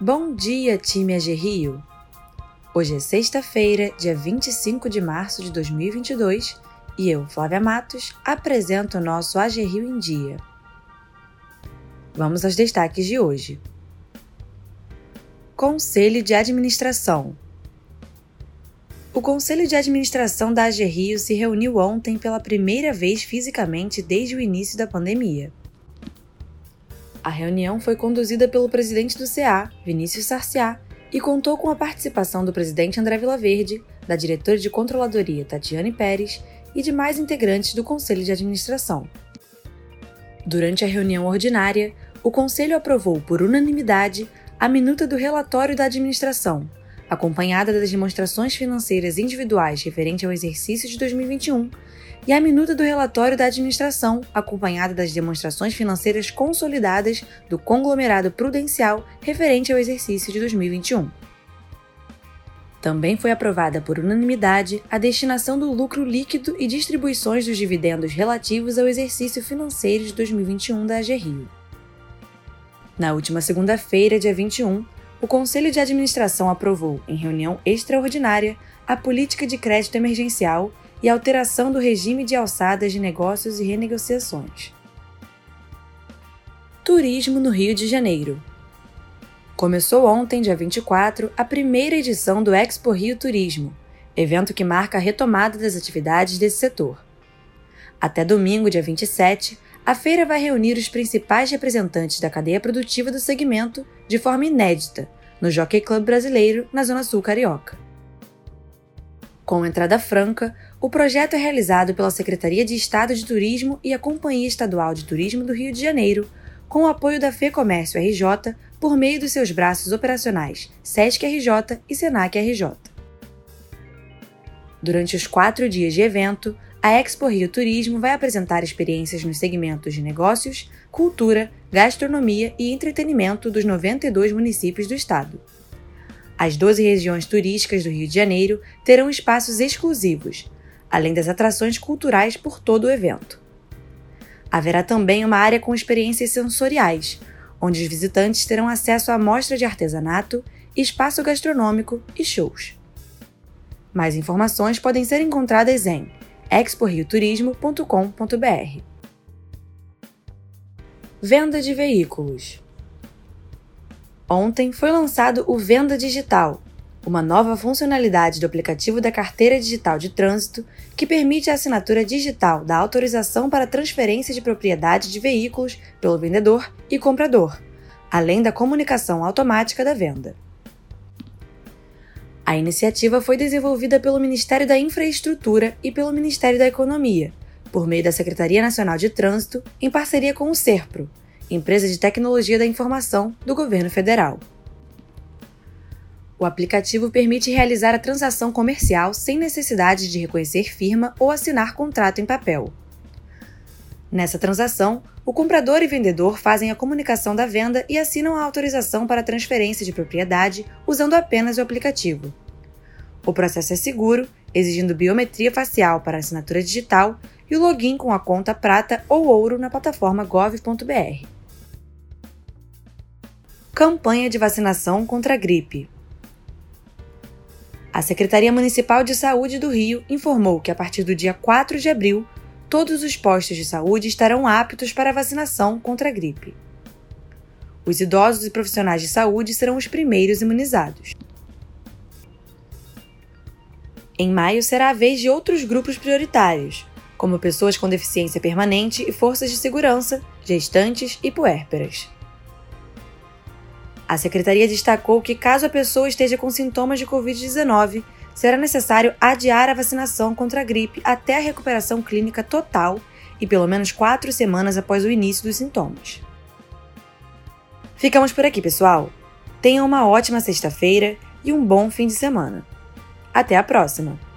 Bom dia, time AG Rio! Hoje é sexta-feira, dia 25 de março de 2022 e eu, Flávia Matos, apresento o nosso AG Rio em Dia. Vamos aos destaques de hoje. Conselho de Administração O Conselho de Administração da AG Rio se reuniu ontem pela primeira vez fisicamente desde o início da pandemia. A reunião foi conduzida pelo presidente do CA, Vinícius Sarciá, e contou com a participação do presidente André Vilaverde, da diretora de controladoria Tatiane Pérez e de mais integrantes do Conselho de Administração. Durante a reunião ordinária, o Conselho aprovou por unanimidade a minuta do relatório da administração, acompanhada das demonstrações financeiras individuais referente ao exercício de 2021 e a minuta do relatório da administração, acompanhada das demonstrações financeiras consolidadas do conglomerado prudencial referente ao exercício de 2021. Também foi aprovada por unanimidade a destinação do lucro líquido e distribuições dos dividendos relativos ao exercício financeiro de 2021 da AG Rio. Na última segunda-feira, dia 21, o Conselho de Administração aprovou, em reunião extraordinária, a política de crédito emergencial e alteração do regime de alçadas de negócios e renegociações. Turismo no Rio de Janeiro. Começou ontem, dia 24, a primeira edição do Expo Rio Turismo, evento que marca a retomada das atividades desse setor. Até domingo, dia 27, a feira vai reunir os principais representantes da cadeia produtiva do segmento de forma inédita no Jockey Club Brasileiro, na Zona Sul Carioca. Com entrada franca, o projeto é realizado pela Secretaria de Estado de Turismo e a Companhia Estadual de Turismo do Rio de Janeiro, com o apoio da FEComércio RJ por meio dos seus braços operacionais SESC RJ e SENAC RJ. Durante os quatro dias de evento, a Expo Rio Turismo vai apresentar experiências nos segmentos de negócios, cultura, gastronomia e entretenimento dos 92 municípios do estado. As 12 regiões turísticas do Rio de Janeiro terão espaços exclusivos, além das atrações culturais por todo o evento. Haverá também uma área com experiências sensoriais, onde os visitantes terão acesso à mostra de artesanato, espaço gastronômico e shows. Mais informações podem ser encontradas em exporrioturismo.com.br. Venda de veículos. Ontem foi lançado o Venda Digital, uma nova funcionalidade do aplicativo da Carteira Digital de Trânsito que permite a assinatura digital da autorização para transferência de propriedade de veículos pelo vendedor e comprador, além da comunicação automática da venda. A iniciativa foi desenvolvida pelo Ministério da Infraestrutura e pelo Ministério da Economia, por meio da Secretaria Nacional de Trânsito, em parceria com o SERPRO, empresa de tecnologia da informação do governo federal. O aplicativo permite realizar a transação comercial sem necessidade de reconhecer firma ou assinar contrato em papel. Nessa transação, o comprador e vendedor fazem a comunicação da venda e assinam a autorização para transferência de propriedade usando apenas o aplicativo. O processo é seguro, exigindo biometria facial para assinatura digital e o login com a conta prata ou ouro na plataforma gov.br. Campanha de vacinação contra a gripe. A Secretaria Municipal de Saúde do Rio informou que a partir do dia 4 de abril todos os postos de saúde estarão aptos para vacinação contra a gripe. Os idosos e profissionais de saúde serão os primeiros imunizados. Em maio será a vez de outros grupos prioritários, como pessoas com deficiência permanente e forças de segurança, gestantes e puérperas. A secretaria destacou que, caso a pessoa esteja com sintomas de Covid-19, será necessário adiar a vacinação contra a gripe até a recuperação clínica total e pelo menos quatro semanas após o início dos sintomas. Ficamos por aqui, pessoal. Tenham uma ótima sexta-feira e um bom fim de semana. Até a próxima!